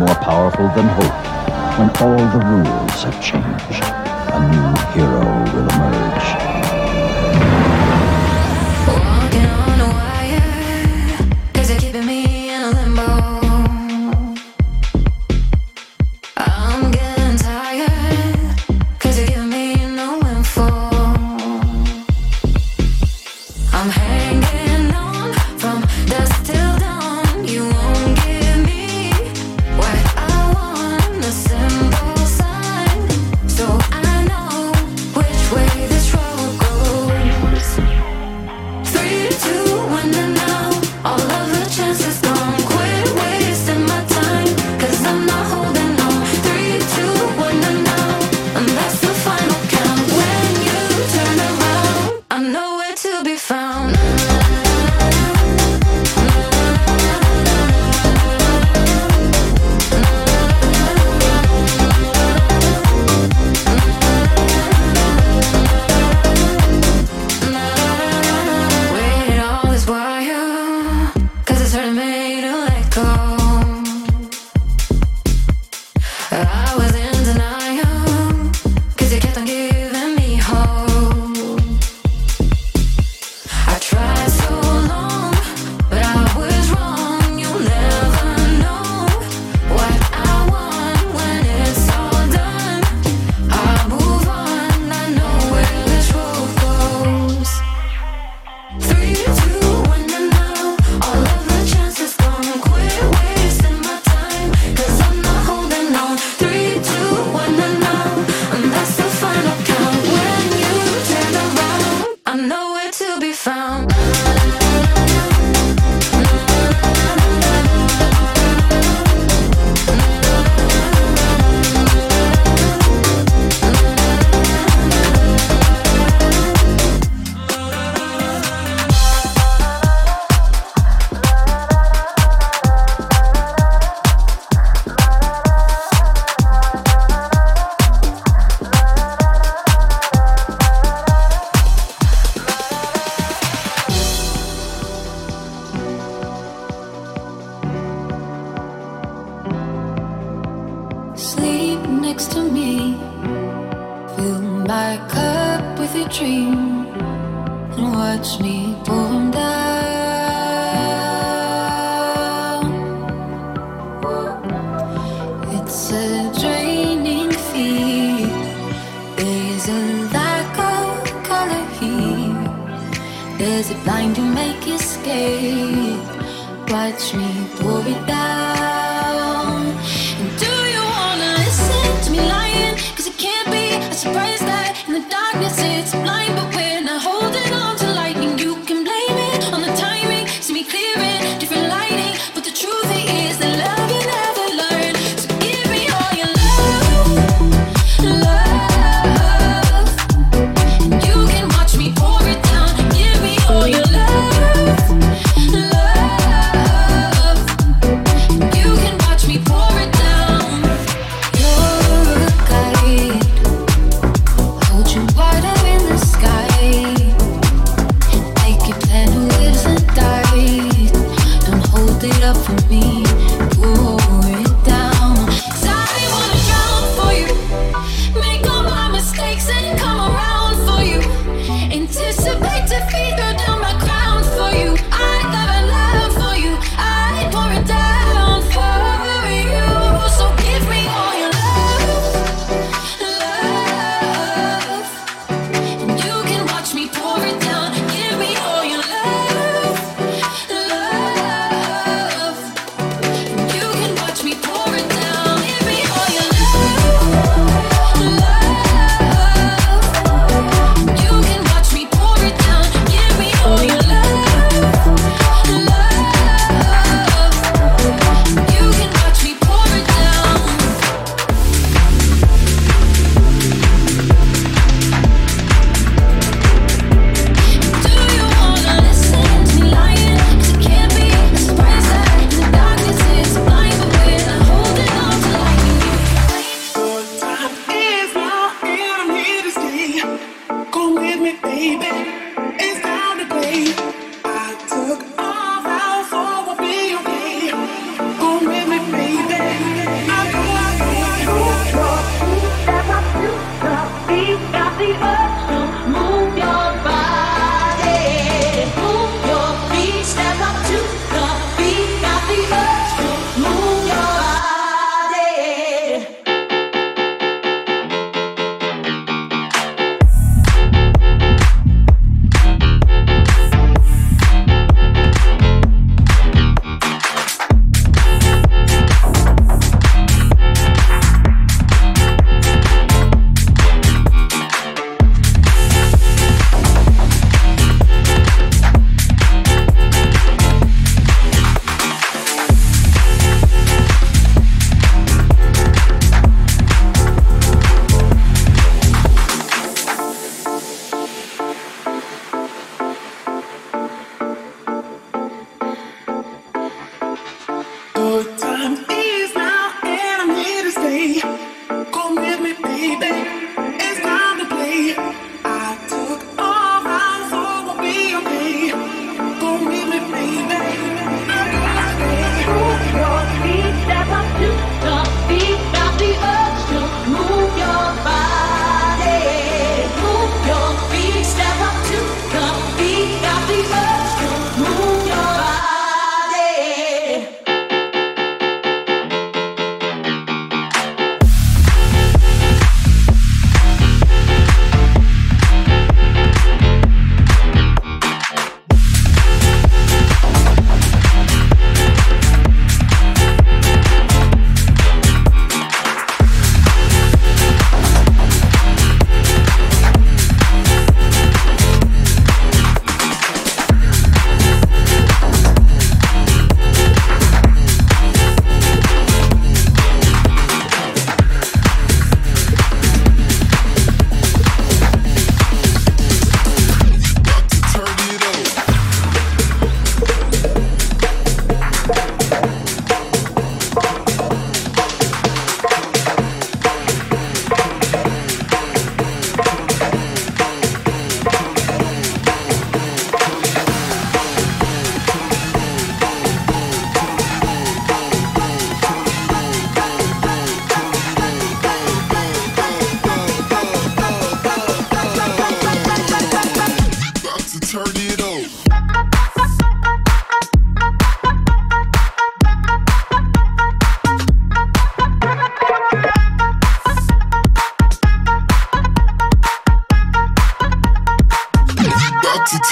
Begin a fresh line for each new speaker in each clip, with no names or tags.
more powerful than hope. When all the rules have changed, a new hero will
crazy dream and watch me burn down. It's a draining feat. There's a lack of color here. There's a blind to make escape. Watch me.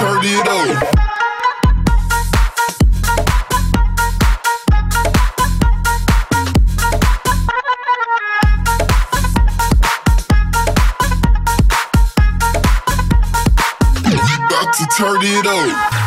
turn it up. turn it up.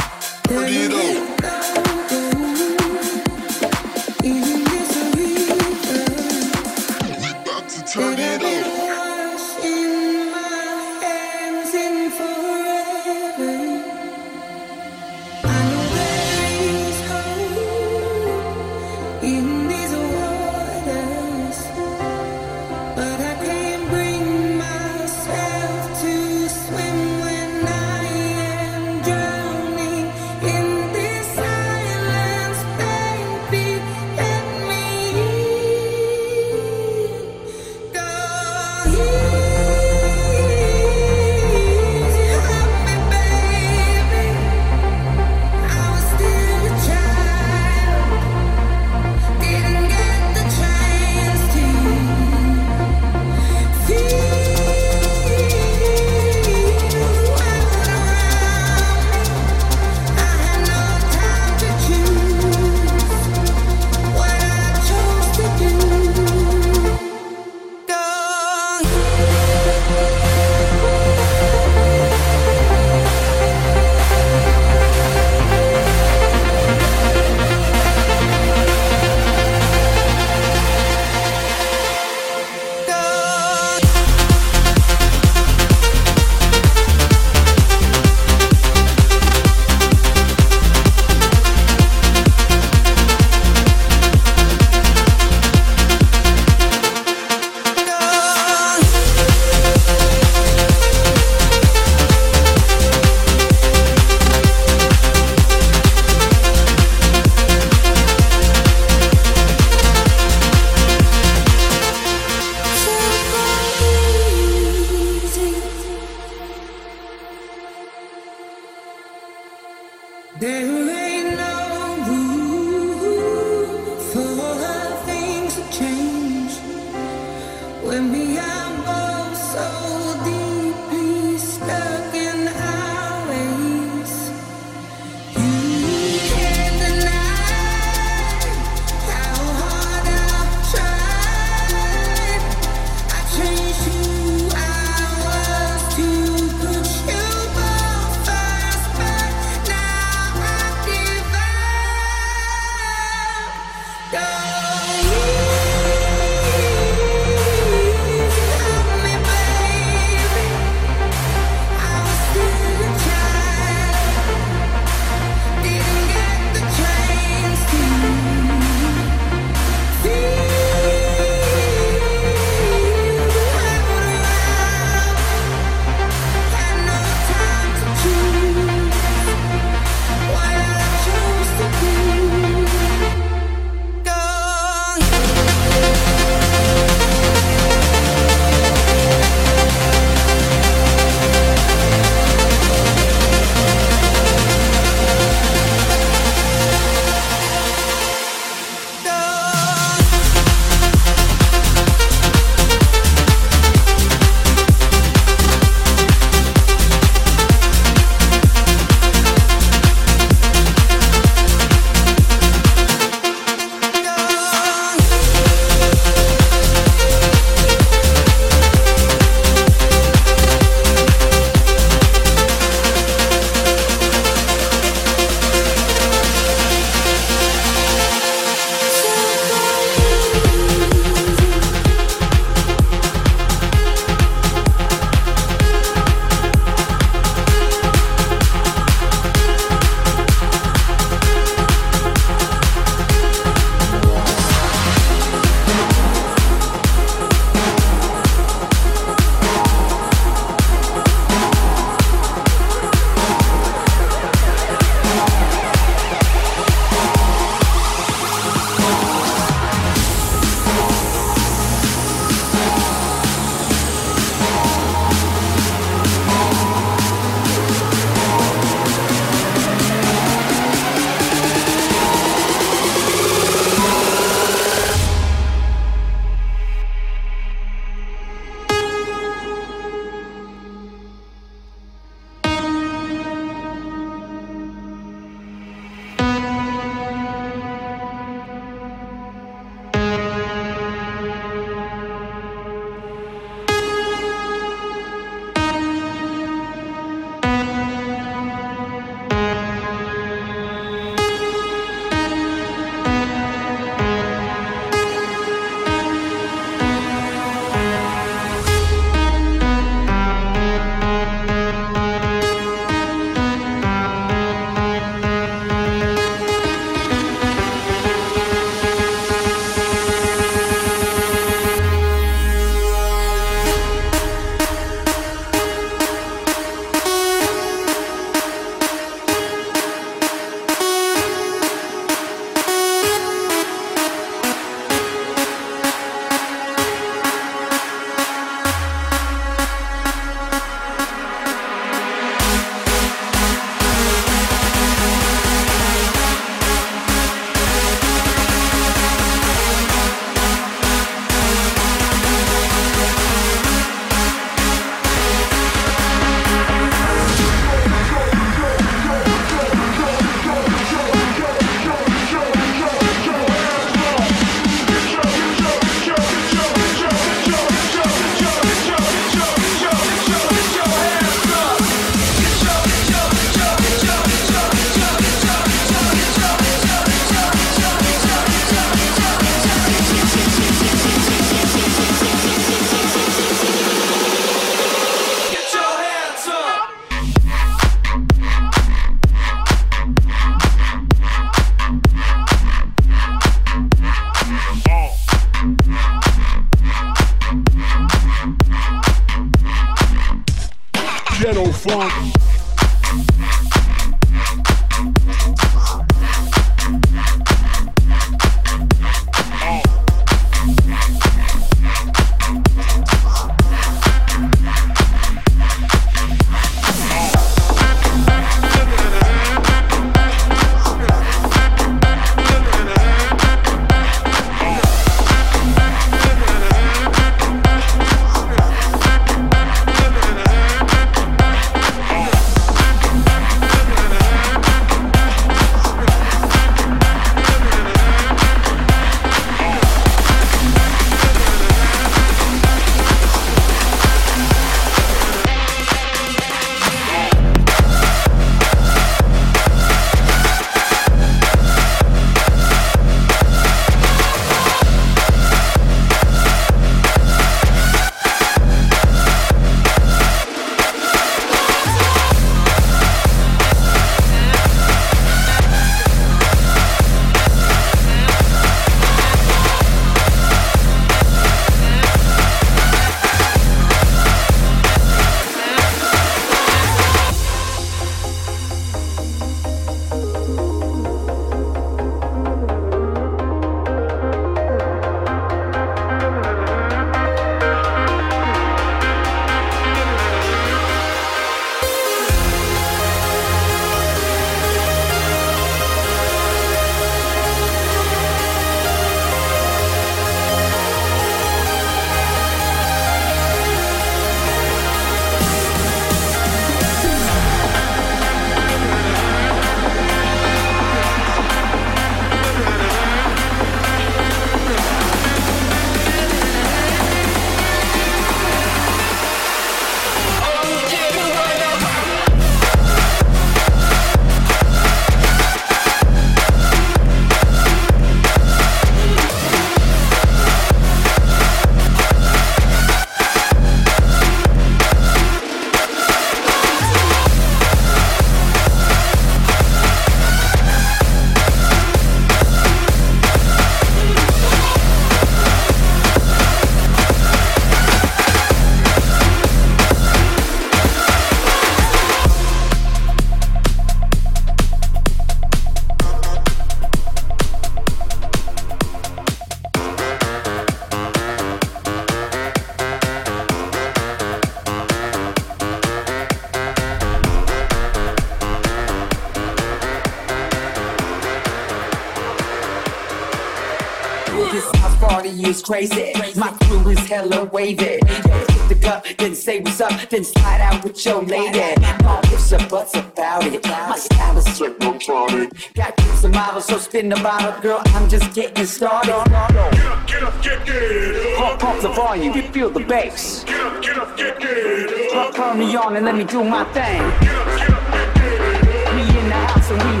Crazy. My crew is hella wavy. Hit the cup, then say what's up, then slide out with your lady. No ifs or buts about it. My style is technotronic. Got kids and models, so spin the bottle, girl. I'm just getting started. Get up, get up, get get Pump, pump the volume, you feel the bass. Get up, get up, get get Pump, turn me on and let me do my thing. Get up, get up, get get We in the house and we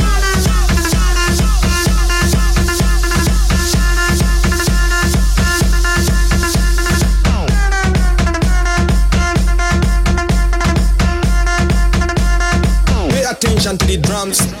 attention to the drums.